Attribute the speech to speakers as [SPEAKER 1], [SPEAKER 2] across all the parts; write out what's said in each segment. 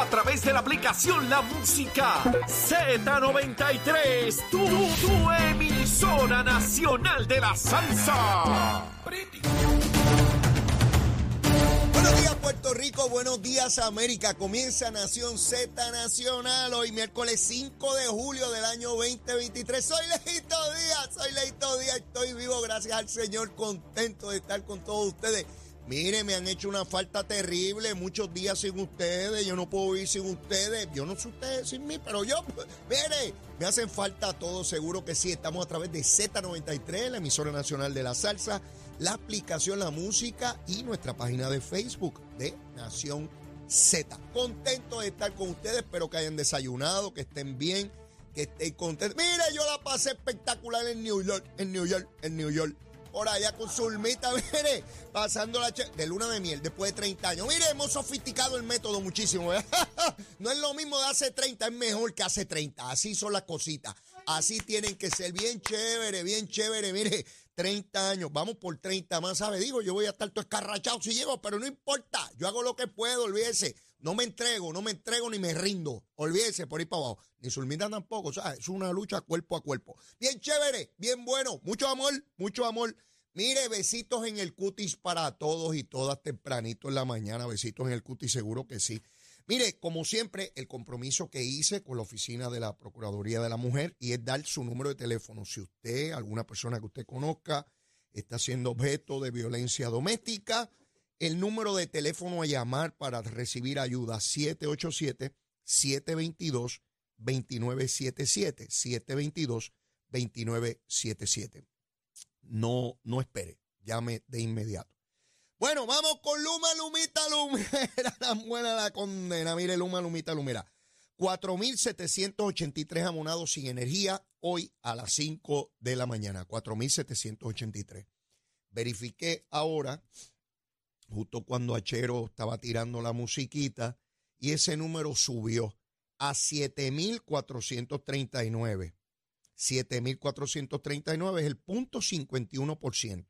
[SPEAKER 1] A través de la aplicación La Música Z93. Tu, tu emisora nacional de la salsa.
[SPEAKER 2] Buenos días Puerto Rico, buenos días América. Comienza Nación Z Nacional hoy miércoles 5 de julio del año 2023. Soy Leito Díaz, soy Leito Díaz, estoy vivo gracias al Señor, contento de estar con todos ustedes. Mire, me han hecho una falta terrible, muchos días sin ustedes, yo no puedo vivir sin ustedes, yo no sé ustedes sin mí, pero yo, mire, me hacen falta todos, seguro que sí, estamos a través de Z93, la emisora nacional de la salsa, la aplicación La Música y nuestra página de Facebook de Nación Z. Contento de estar con ustedes, espero que hayan desayunado, que estén bien, que estén contentos. Mire, yo la pasé espectacular en New York, en New York, en New York por allá con Zulmita, mire, pasando la de luna de miel después de 30 años. Mire, hemos sofisticado el método muchísimo. no es lo mismo de hace 30, es mejor que hace 30. Así son las cositas. Así tienen que ser bien chévere, bien chévere. Mire, 30 años, vamos por 30 más, ¿sabe? Digo, yo voy a estar todo escarrachado si llego, pero no importa. Yo hago lo que puedo, olvídese. No me entrego, no me entrego ni me rindo. Olvídese por ahí para abajo. Ni Zulmita tampoco, sea, Es una lucha cuerpo a cuerpo. Bien chévere, bien bueno. Mucho amor, mucho amor. Mire, besitos en el cutis para todos y todas tempranito en la mañana. Besitos en el cutis, seguro que sí. Mire, como siempre, el compromiso que hice con la oficina de la Procuraduría de la Mujer y es dar su número de teléfono. Si usted, alguna persona que usted conozca, está siendo objeto de violencia doméstica, el número de teléfono a llamar para recibir ayuda 787-722-2977. 722-2977. No, no espere, llame de inmediato. Bueno, vamos con Luma, Lumita, Lumera. La buena la condena. Mire, Luma, Lumita, Lumera. 4.783 amonados sin energía hoy a las 5 de la mañana. 4.783. Verifiqué ahora justo cuando Achero estaba tirando la musiquita, y ese número subió a 7.439. 7.439 es el punto 51%,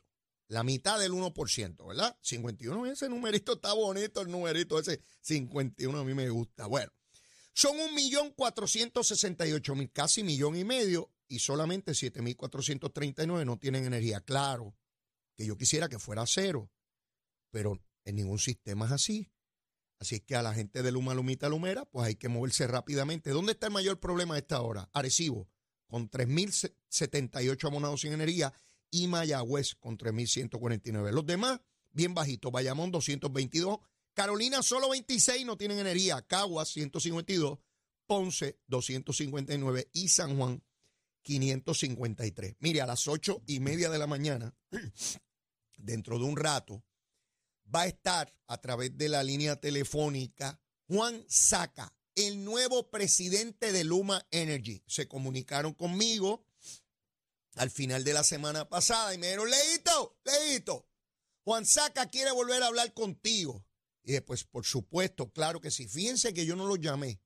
[SPEAKER 2] la mitad del 1%, ¿verdad? 51, ese numerito está bonito, el numerito ese 51 a mí me gusta. Bueno, son 1.468.000, casi millón y medio, y solamente 7.439 no tienen energía. Claro, que yo quisiera que fuera cero, pero en ningún sistema es así. Así es que a la gente de Luma Lumita Lumera, pues hay que moverse rápidamente. ¿Dónde está el mayor problema a esta hora? Arecibo, con 3.078 abonados sin energía, y Mayagüez con 3.149. Los demás, bien bajitos. Bayamón, 222. Carolina, solo 26 no tienen energía. Caguas, 152. Ponce, 259. Y San Juan, 553. Mire, a las ocho y media de la mañana, dentro de un rato, va a estar a través de la línea telefónica Juan Saca, el nuevo presidente de Luma Energy. Se comunicaron conmigo al final de la semana pasada y me dijeron, Leito, Leito, Juan Saca quiere volver a hablar contigo. Y después, por supuesto, claro que sí. Fíjense que yo no los llamé.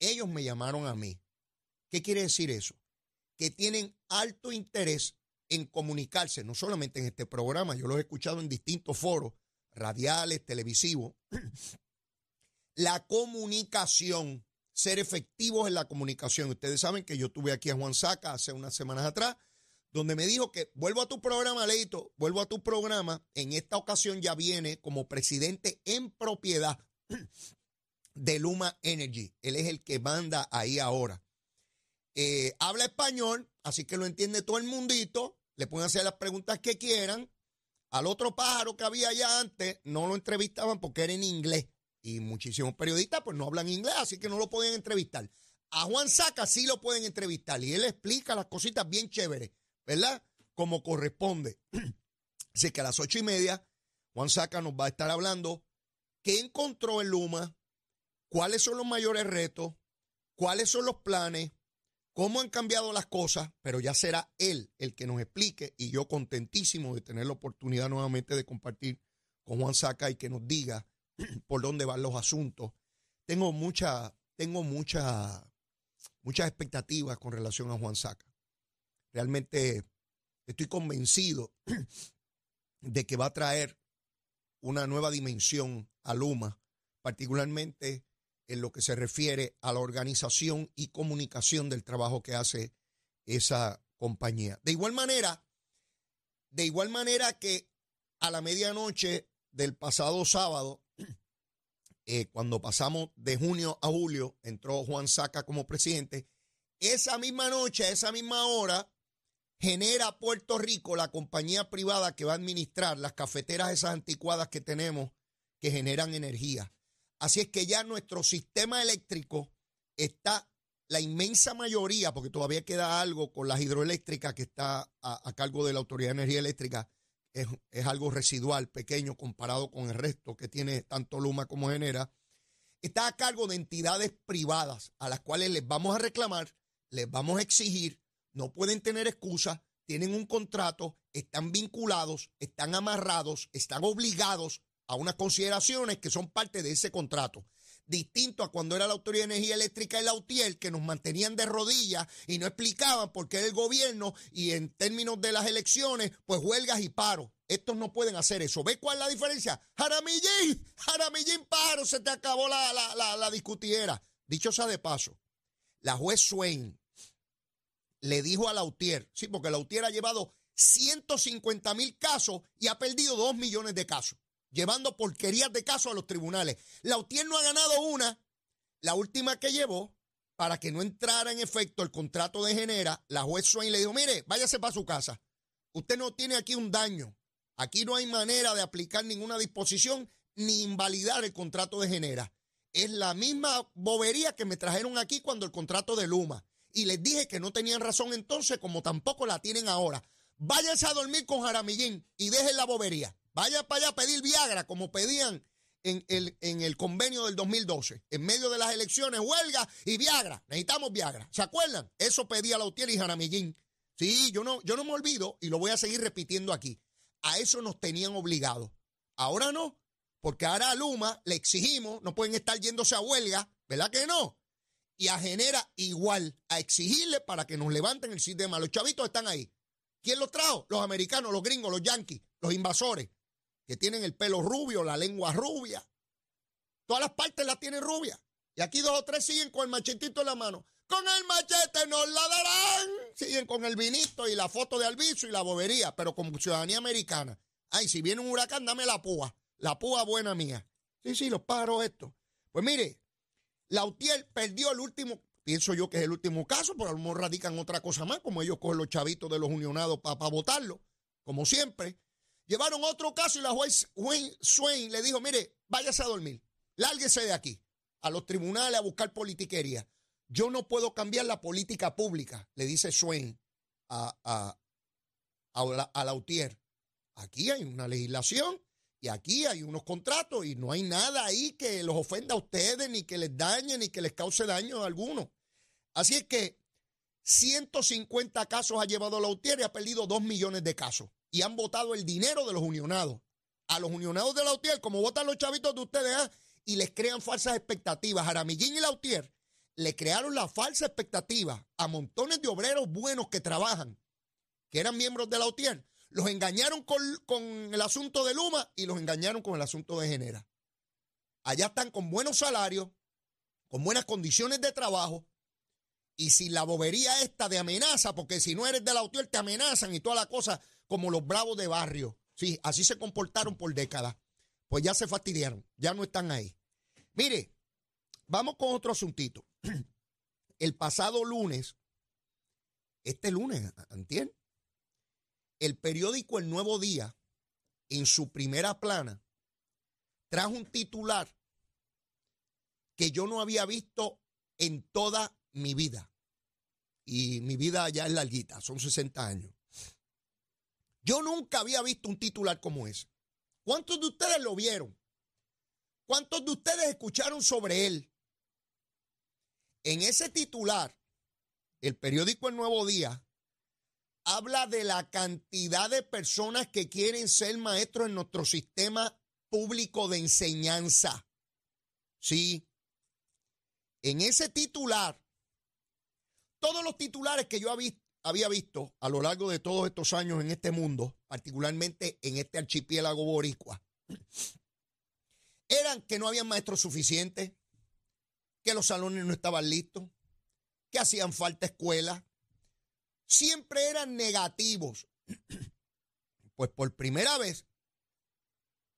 [SPEAKER 2] Ellos me llamaron a mí. ¿Qué quiere decir eso? Que tienen alto interés en comunicarse, no solamente en este programa, yo los he escuchado en distintos foros radiales, televisivos, la comunicación, ser efectivos en la comunicación. Ustedes saben que yo tuve aquí a Juan Saca hace unas semanas atrás, donde me dijo que vuelvo a tu programa, Leito, vuelvo a tu programa. En esta ocasión ya viene como presidente en propiedad de Luma Energy. Él es el que manda ahí ahora. Eh, habla español, así que lo entiende todo el mundito. Le pueden hacer las preguntas que quieran. Al otro pájaro que había allá antes no lo entrevistaban porque era en inglés. Y muchísimos periodistas pues no hablan inglés, así que no lo podían entrevistar. A Juan Saca sí lo pueden entrevistar y él explica las cositas bien chéveres, ¿verdad? Como corresponde. así que a las ocho y media, Juan Saca nos va a estar hablando qué encontró en Luma, cuáles son los mayores retos, cuáles son los planes, cómo han cambiado las cosas, pero ya será él el que nos explique y yo contentísimo de tener la oportunidad nuevamente de compartir con Juan Saca y que nos diga por dónde van los asuntos. Tengo mucha, tengo mucha, muchas expectativas con relación a Juan Saca. Realmente estoy convencido de que va a traer una nueva dimensión a Luma, particularmente en lo que se refiere a la organización y comunicación del trabajo que hace esa compañía. De igual manera, de igual manera que a la medianoche del pasado sábado, eh, cuando pasamos de junio a julio, entró Juan Saca como presidente, esa misma noche, a esa misma hora, genera Puerto Rico la compañía privada que va a administrar las cafeteras esas anticuadas que tenemos que generan energía. Así es que ya nuestro sistema eléctrico está, la inmensa mayoría, porque todavía queda algo con las hidroeléctricas que está a, cargo de la Autoridad de Energía Eléctrica, es, es, algo residual, pequeño comparado con el resto que tiene tanto Luma como Genera, está a cargo de entidades privadas a las cuales les vamos a reclamar, les vamos a exigir no pueden tener excusa, tienen un contrato, están vinculados, están amarrados, están obligados a unas consideraciones que son parte de ese contrato. Distinto a cuando era la Autoridad de Energía Eléctrica y la que nos mantenían de rodillas y no explicaban por qué era el gobierno y en términos de las elecciones, pues huelgas y paros. Estos no pueden hacer eso. ¿Ves cuál es la diferencia? Jaramillín, Jaramillín paro, se te acabó la, la, la, la discutiera. Dicho sea de paso, la juez Swain le dijo a Lautier, sí, porque Lautier ha llevado 150 mil casos y ha perdido 2 millones de casos, llevando porquerías de casos a los tribunales. Lautier no ha ganado una, la última que llevó, para que no entrara en efecto el contrato de Genera, la juez Swain le dijo, mire, váyase para su casa. Usted no tiene aquí un daño. Aquí no hay manera de aplicar ninguna disposición ni invalidar el contrato de Genera. Es la misma bobería que me trajeron aquí cuando el contrato de Luma y les dije que no tenían razón entonces, como tampoco la tienen ahora. Váyanse a dormir con Jaramillín y dejen la bobería. Vayan para allá a pedir Viagra, como pedían en el, en el convenio del 2012. En medio de las elecciones, huelga y Viagra. Necesitamos Viagra. ¿Se acuerdan? Eso pedía Lautier y Jaramillín. Sí, yo no, yo no me olvido y lo voy a seguir repitiendo aquí. A eso nos tenían obligados. Ahora no, porque ahora a Luma le exigimos, no pueden estar yéndose a huelga, ¿verdad que no? y a Genera igual, a exigirle para que nos levanten el sistema. Los chavitos están ahí. ¿Quién los trajo? Los americanos, los gringos, los yanquis, los invasores, que tienen el pelo rubio, la lengua rubia. Todas las partes las tienen rubia. Y aquí dos o tres siguen con el machetito en la mano. Con el machete nos la darán. Siguen con el vinito y la foto de Alviso y la bobería, pero con ciudadanía americana. Ay, si viene un huracán, dame la púa. La púa buena mía. Sí, sí, los pájaros estos. Pues mire, Lautier perdió el último, pienso yo que es el último caso, pero a lo mejor radican otra cosa más, como ellos cogen los chavitos de los unionados para votarlo, como siempre. Llevaron otro caso y la juez Swain le dijo, mire, váyase a dormir, lárguese de aquí, a los tribunales a buscar politiquería. Yo no puedo cambiar la política pública, le dice Swain a, a, a, a Lautier. Aquí hay una legislación y aquí hay unos contratos y no hay nada ahí que los ofenda a ustedes, ni que les dañe, ni que les cause daño a alguno. Así es que 150 casos ha llevado la UTIER y ha perdido 2 millones de casos. Y han votado el dinero de los unionados. A los unionados de la UTIER, como votan los chavitos de ustedes, ¿ah? y les crean falsas expectativas. Jaramillín y la UTIER le crearon la falsa expectativa a montones de obreros buenos que trabajan, que eran miembros de la UTIER, los engañaron con, el asunto de Luma y los engañaron con el asunto de Genera. Allá están con buenos salarios, con buenas condiciones de trabajo y sin la bobería esta de amenaza, porque si no eres de la UTIER te amenazan y toda la cosa como los bravos de barrio. Sí, así se comportaron por décadas. Pues ya se fastidiaron, ya no están ahí. Mire, vamos con otro asuntito. El pasado lunes, este lunes, ¿entiendes? el periódico El Nuevo Día, en su primera plana, trajo un titular que yo no había visto en toda mi vida. Y mi vida ya es larguita, son 60 años. Yo nunca había visto un titular como ese. ¿Cuántos de ustedes lo vieron? ¿Cuántos de ustedes escucharon sobre él? En ese titular el periódico El Nuevo Día, habla de la cantidad de personas que quieren ser maestros en nuestro sistema público de enseñanza. Sí. En ese titular, todos los titulares que yo había visto a lo largo de todos estos años en este mundo, particularmente en este archipiélago boricua, eran que no había maestros suficientes, que los salones no estaban listos, que hacían falta escuelas. Siempre eran negativos. Pues por primera vez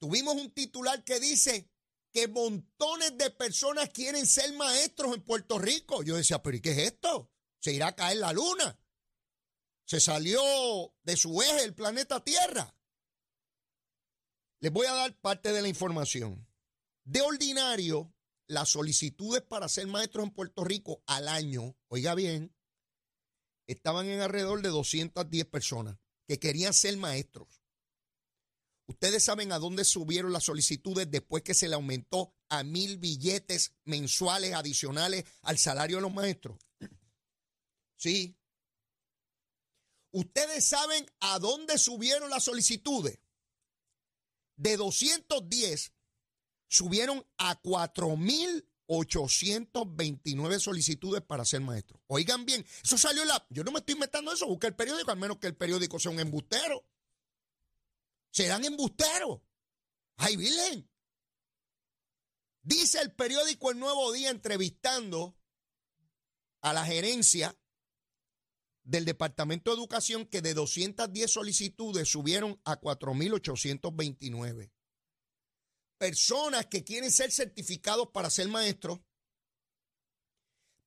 [SPEAKER 2] tuvimos un titular que dice que montones de personas quieren ser maestros en Puerto Rico. Yo decía, pero ¿y qué es esto? Se irá a caer la luna. Se salió de su eje el planeta Tierra. Les voy a dar parte de la información. De ordinario, las solicitudes para ser maestros en Puerto Rico al año, oiga bien, estaban en alrededor de 210 personas que querían ser maestros. Ustedes saben a dónde subieron las solicitudes después que se le aumentó a mil billetes mensuales adicionales al salario de los maestros. Sí. Ustedes saben a dónde subieron las solicitudes. De 210 subieron a 4.829 solicitudes para ser maestro. Oigan bien, eso salió la... Yo no me estoy inventando eso, busca el periódico, al menos que el periódico sea un embustero. Serán embusteros. ¡Ay, Virgen! Dice el periódico El Nuevo Día entrevistando a la gerencia del Departamento de Educación que de 210 solicitudes subieron a 4.829 personas que quieren ser certificados para ser maestros,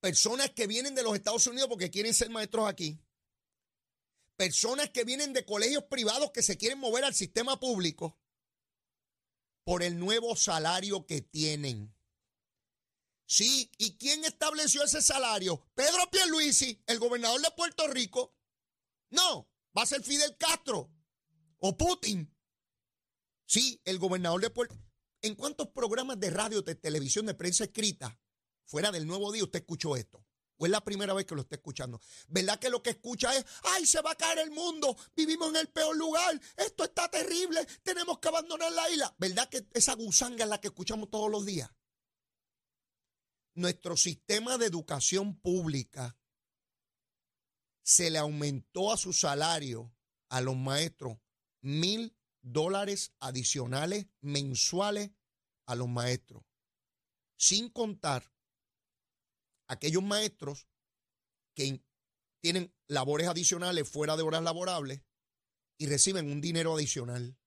[SPEAKER 2] personas que vienen de los Estados Unidos porque quieren ser maestros aquí, personas que vienen de colegios privados que se quieren mover al sistema público por el nuevo salario que tienen. Sí, ¿y quién estableció ese salario? Pedro Pierluisi, el gobernador de Puerto Rico. No, va a ser Fidel Castro o Putin. Sí, el gobernador de Puerto ¿En cuántos programas de radio, de televisión, de prensa escrita, fuera del nuevo día, usted escuchó esto? ¿O es la primera vez que lo está escuchando? ¿Verdad que lo que escucha es, ay, se va a caer el mundo, vivimos en el peor lugar, esto está terrible, tenemos que abandonar la isla? ¿Verdad que esa gusanga es la que escuchamos todos los días? Nuestro sistema de educación pública se le aumentó a su salario a los maestros mil dólares adicionales mensuales a los maestros, sin contar aquellos maestros que tienen labores adicionales fuera de horas laborables y reciben un dinero adicional.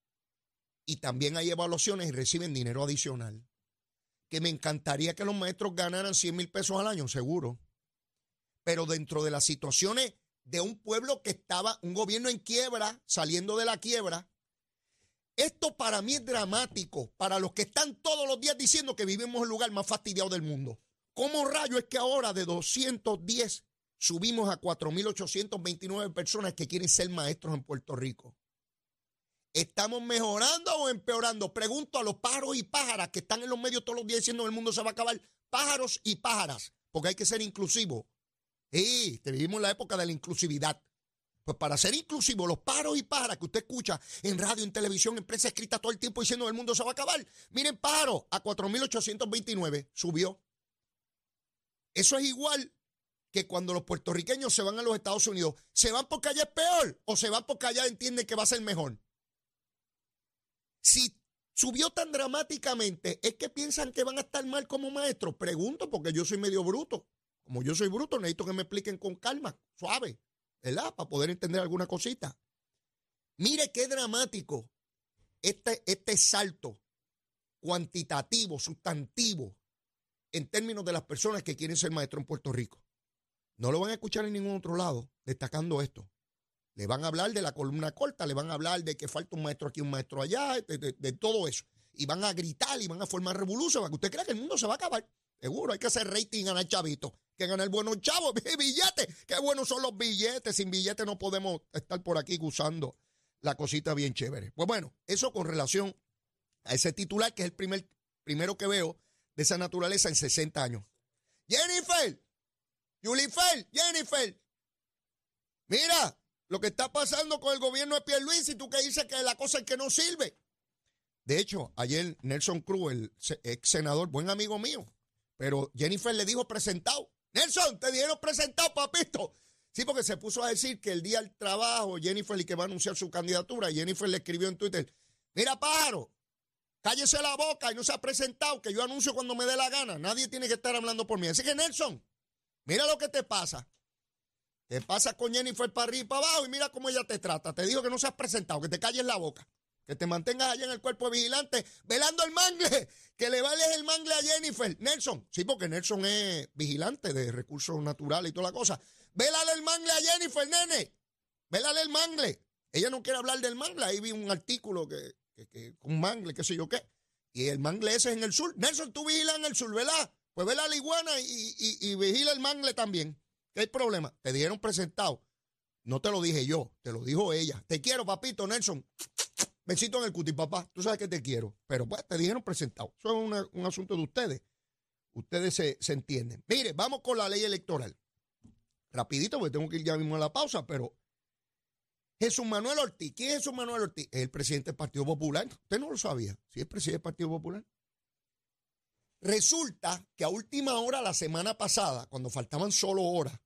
[SPEAKER 2] Y también hay evaluaciones y reciben dinero adicional. Que me encantaría que los maestros ganaran 100 mil pesos al año, seguro. Pero dentro de las situaciones de un pueblo que estaba, un gobierno en quiebra, saliendo de la quiebra, esto para mí es dramático, para los que están todos los días diciendo que vivimos el lugar más fastidiado del mundo. ¿Cómo rayo es que ahora de 210 subimos a 4.829 personas que quieren ser maestros en Puerto Rico? ¿Estamos mejorando o empeorando? Pregunto a los pájaros y pájaras que están en los medios todos los días diciendo que el mundo se va a acabar. Pájaros y pájaras, porque hay que ser inclusivo. Sí, vivimos en la época de la inclusividad. Pues para ser inclusivo, los paros y pájaros que usted escucha en radio, en televisión, en prensa escrita todo el tiempo diciendo el mundo se va a acabar. Miren, paro a 4.829 subió. Eso es igual que cuando los puertorriqueños se van a los Estados Unidos. ¿Se van porque allá es peor o se van porque allá entienden que va a ser mejor? Si subió tan dramáticamente, ¿es que piensan que van a estar mal como maestros? Pregunto porque yo soy medio bruto. Como yo soy bruto, necesito que me expliquen con calma, suave. ¿verdad? Para poder entender alguna cosita. Mire qué dramático este, este salto cuantitativo, sustantivo, en términos de las personas que quieren ser maestro en Puerto Rico. No lo van a escuchar en ningún otro lado destacando esto. Le van a hablar de la columna corta, le van a hablar de que falta un maestro aquí, un maestro allá, de, todo eso. Y van a gritar y van a formar revolución para que usted crea que el mundo se va a acabar. Seguro, hay que hacer rating y ganar chavito. Que ganar buenos chavos, billetes. Qué buenos son los billetes. Sin billetes no podemos estar por aquí gozando la cosita bien chévere. Pues bueno, eso con relación a ese titular, que es el primer, primero que veo de esa naturaleza en 60 años. Jennifer, Yulifer, Jennifer. Mira lo que está pasando con el gobierno de Pierluisi, tú que dices que la cosa es que no sirve. De hecho, ayer Nelson Cruz, el ex senador, buen amigo mío, pero Jennifer le dijo presentado. Nelson, te dieron presentado, papito. Sí, porque se puso a decir que el día del trabajo, Jennifer, y que va a anunciar su candidatura, Jennifer le escribió en Twitter, mira pájaro, cállese la boca y no se ha presentado, que yo anuncio cuando me dé la gana. Nadie tiene que estar hablando por mí. Así que Nelson, mira lo que te pasa. Te pasa con Jennifer para arriba y para abajo y mira cómo ella te trata. Te digo que no se has presentado, que te calles la boca. Que te mantengas allá en el cuerpo vigilante, velando el mangle, que le vales el mangle a Jennifer. Nelson, sí, porque Nelson es vigilante de recursos naturales y toda la cosa. Vélale el mangle a Jennifer, nene. Vélale el mangle. Ella no quiere hablar del mangle. Ahí vi un artículo que, que, un mangle, qué sé yo qué. Y el mangle ese es en el sur. Nelson, tú vigilas en el sur, ¿verdad? Pues vela la iguana y, y, vigila el mangle también. ¿Qué hay problema? Te dieron presentado. No te lo dije yo, te lo dijo ella. Te quiero, papito, Nelson. Besito en el cuti, papá. Tú sabes que te quiero. Pero pues te dijeron presentado. Eso es un asunto de ustedes. Ustedes se, entienden. Mire, vamos con la ley electoral. Rapidito, porque tengo que ir ya mismo a la pausa, pero Jesús Manuel Ortiz. ¿Quién es Jesús Manuel Ortiz? Es el presidente del Partido Popular. Usted no lo sabía. Sí, es presidente del Partido Popular. Resulta que a última hora, la semana pasada, cuando faltaban solo horas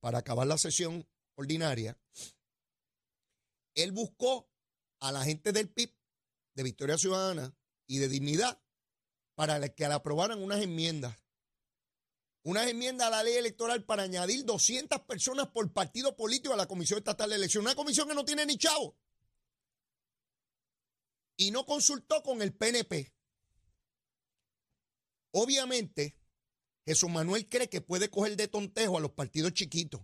[SPEAKER 2] para acabar la sesión ordinaria, él buscó a la gente del PIB, de Victoria Ciudadana y de Dignidad, para que le aprobaran unas enmiendas. Unas enmiendas a la ley electoral para añadir 200 personas por partido político a la Comisión Estatal de Elecciones. Una comisión que no tiene ni chavo. Y no consultó con el PNP. Obviamente, Jesús Manuel cree que puede coger de tontejo a los partidos chiquitos.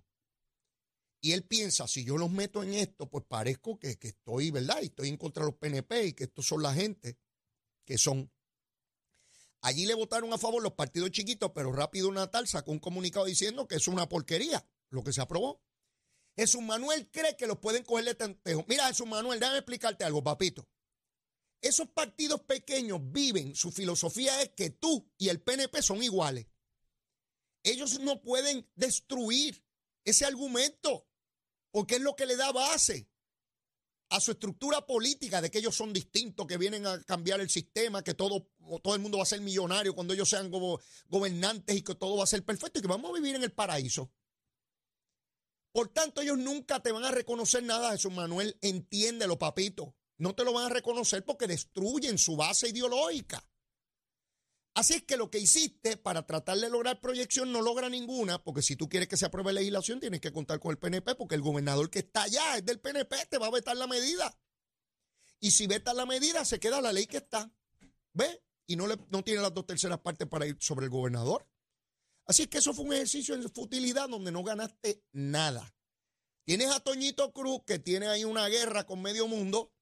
[SPEAKER 2] Y él piensa, si yo los meto en esto, pues parezco que, estoy, ¿verdad? Y estoy en contra de los PNP y que estos son la gente que son. Allí le votaron a favor los partidos chiquitos, pero rápido Natal sacó un comunicado diciendo que es una porquería lo que se aprobó. Jesús Manuel cree que los pueden coger de tontejo. Mira, Jesús Manuel, déjame explicarte algo, papito. Esos partidos pequeños viven, su filosofía es que tú y el PNP son iguales. Ellos no pueden destruir ese argumento porque es lo que le da base a su estructura política de que ellos son distintos, que vienen a cambiar el sistema, que todo, todo el mundo va a ser millonario cuando ellos sean gobernantes y que todo va a ser perfecto y que vamos a vivir en el paraíso. Por tanto, ellos nunca te van a reconocer nada, Jesús Manuel, entiéndelo, papito. No te lo van a reconocer porque destruyen su base ideológica. Así es que lo que hiciste para tratar de lograr proyección no logra ninguna, porque si tú quieres que se apruebe legislación tienes que contar con el PNP, porque el gobernador que está allá es del PNP, te va a vetar la medida. Y si veta la medida, se queda la ley que está. ¿Ve? Y no, le, no tiene las dos terceras partes para ir sobre el gobernador. Así es que eso fue un ejercicio de futilidad donde no ganaste nada. Tienes a Toñito Cruz, que tiene ahí una guerra con medio mundo.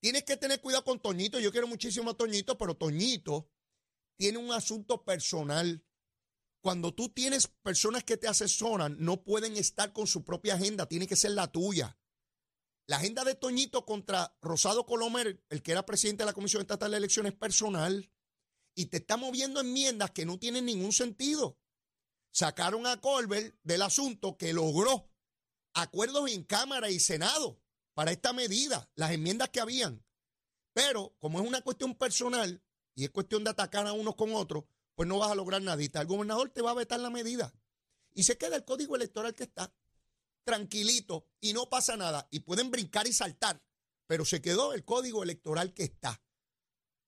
[SPEAKER 2] Tienes que tener cuidado con Toñito. Yo quiero muchísimo a Toñito, pero Toñito tiene un asunto personal. Cuando tú tienes personas que te asesoran, no pueden estar con su propia agenda, tiene que ser la tuya. La agenda de Toñito contra Rosado Colomer, el que era presidente de la Comisión Estatal de Elecciones, es personal. Y te está moviendo enmiendas que no tienen ningún sentido. Sacaron a Colbert del asunto que logró acuerdos en Cámara y Senado para esta medida, las enmiendas que habían. Pero como es una cuestión personal, y es cuestión de atacar a unos con otros, pues no vas a lograr nadita. El gobernador te va a vetar la medida. Y se queda el código electoral que está tranquilito y no pasa nada. Y pueden brincar y saltar, pero se quedó el código electoral que está.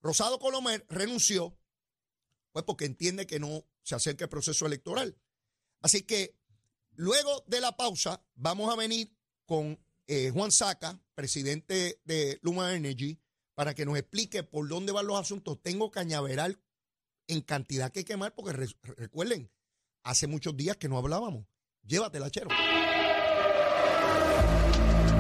[SPEAKER 2] Rosado Colomer renunció, pues porque entiende que no se acerca el proceso electoral. Así que luego de la pausa vamos a venir con eh, Juan Saca, presidente de Luma Energy, para que nos explique por dónde van los asuntos. Tengo cañaveral en cantidad que quemar, porque recuerden, hace muchos días que no hablábamos. Llévatela, chero.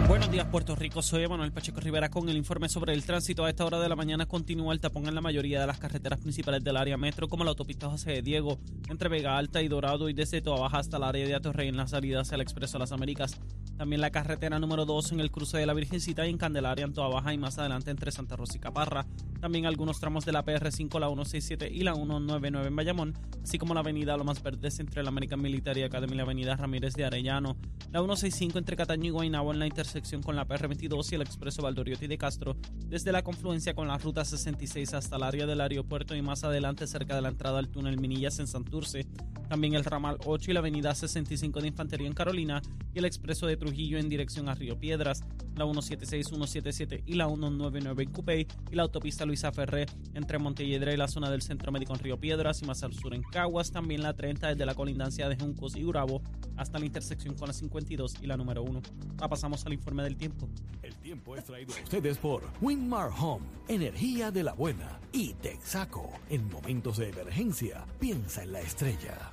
[SPEAKER 3] Buenos días, Puerto Rico. Soy Manuel Pacheco Rivera con el informe sobre el tránsito. A esta hora de la mañana continúa el tapón en la mayoría de las carreteras principales del área metro, como la autopista José de Diego, entre Vega Alta y Dorado y desde Toa Baja hasta el área de Atorrey en la salida hacia el Expreso las Américas. También la carretera número 2 en el cruce de la Virgencita y en Candelaria en Toa Baja y más adelante entre Santa Rosa y Caparra. También algunos tramos de la PR5, la 167 y la 199 en Bayamón, así como la avenida Lomas Verdes entre la American Military Academy y la avenida Ramírez de Arellano, la 165 entre Cataño y Guaynabo en la intersección con la PR22 y el expreso Valdoriotti de Castro, desde la confluencia con la ruta 66 hasta el área del aeropuerto y más adelante cerca de la entrada al túnel Minillas en Santurce, también el ramal 8 y la avenida 65 de Infantería en Carolina y el expreso de Trujillo en dirección a Río Piedras, la 176, 177 y la 199 en Cupey y la autopista Luisa Ferré entre Montelledra y la zona del Centro Médico en Río Piedras y más al sur en Caguas, también la 30 desde la colindancia de Juncos y Urabo hasta la intersección con la 52 y la número 1. Ahora pasamos al informe del tiempo.
[SPEAKER 1] El tiempo es traído a ustedes por Winmar Home, energía de la buena y Texaco. En momentos de emergencia, piensa en la estrella.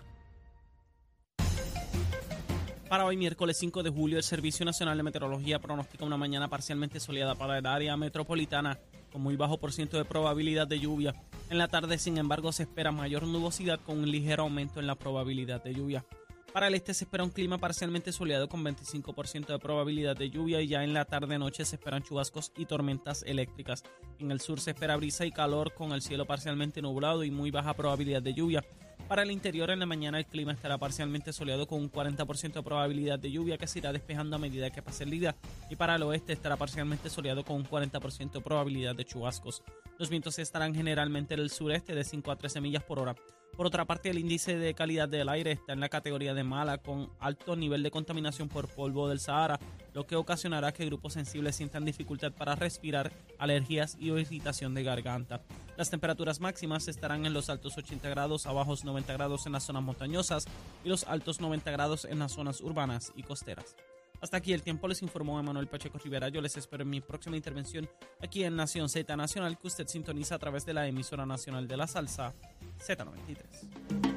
[SPEAKER 3] Para hoy, miércoles 5 de julio, el Servicio Nacional de Meteorología pronostica una mañana parcialmente soleada para el área metropolitana, con muy bajo por ciento de probabilidad de lluvia. En la tarde, sin embargo, se espera mayor nubosidad con un ligero aumento en la probabilidad de lluvia. Para el este se espera un clima parcialmente soleado con 25% de probabilidad de lluvia y ya en la tarde-noche se esperan chubascos y tormentas eléctricas. En el sur se espera brisa y calor con el cielo parcialmente nublado y muy baja probabilidad de lluvia. Para el interior en la mañana el clima estará parcialmente soleado con un 40% de probabilidad de lluvia que se irá despejando a medida que pase el día y para el oeste estará parcialmente soleado con un 40% de probabilidad de chubascos. Los vientos estarán generalmente en el sureste de 5 a 13 millas por hora. Por otra parte, el índice de calidad del aire está en la categoría de mala, con alto nivel de contaminación por polvo del Sahara, lo que ocasionará que grupos sensibles sientan dificultad para respirar, alergias y irritación de garganta. Las temperaturas máximas estarán en los altos 80 grados, a bajos 90 grados en las zonas montañosas y los altos 90 grados en las zonas urbanas y costeras. Hasta aquí el tiempo les informó Emanuel Pacheco Rivera. Yo les espero en mi próxima intervención aquí en Nación Z Nacional, que usted sintoniza a través de la emisora nacional de la salsa Z93.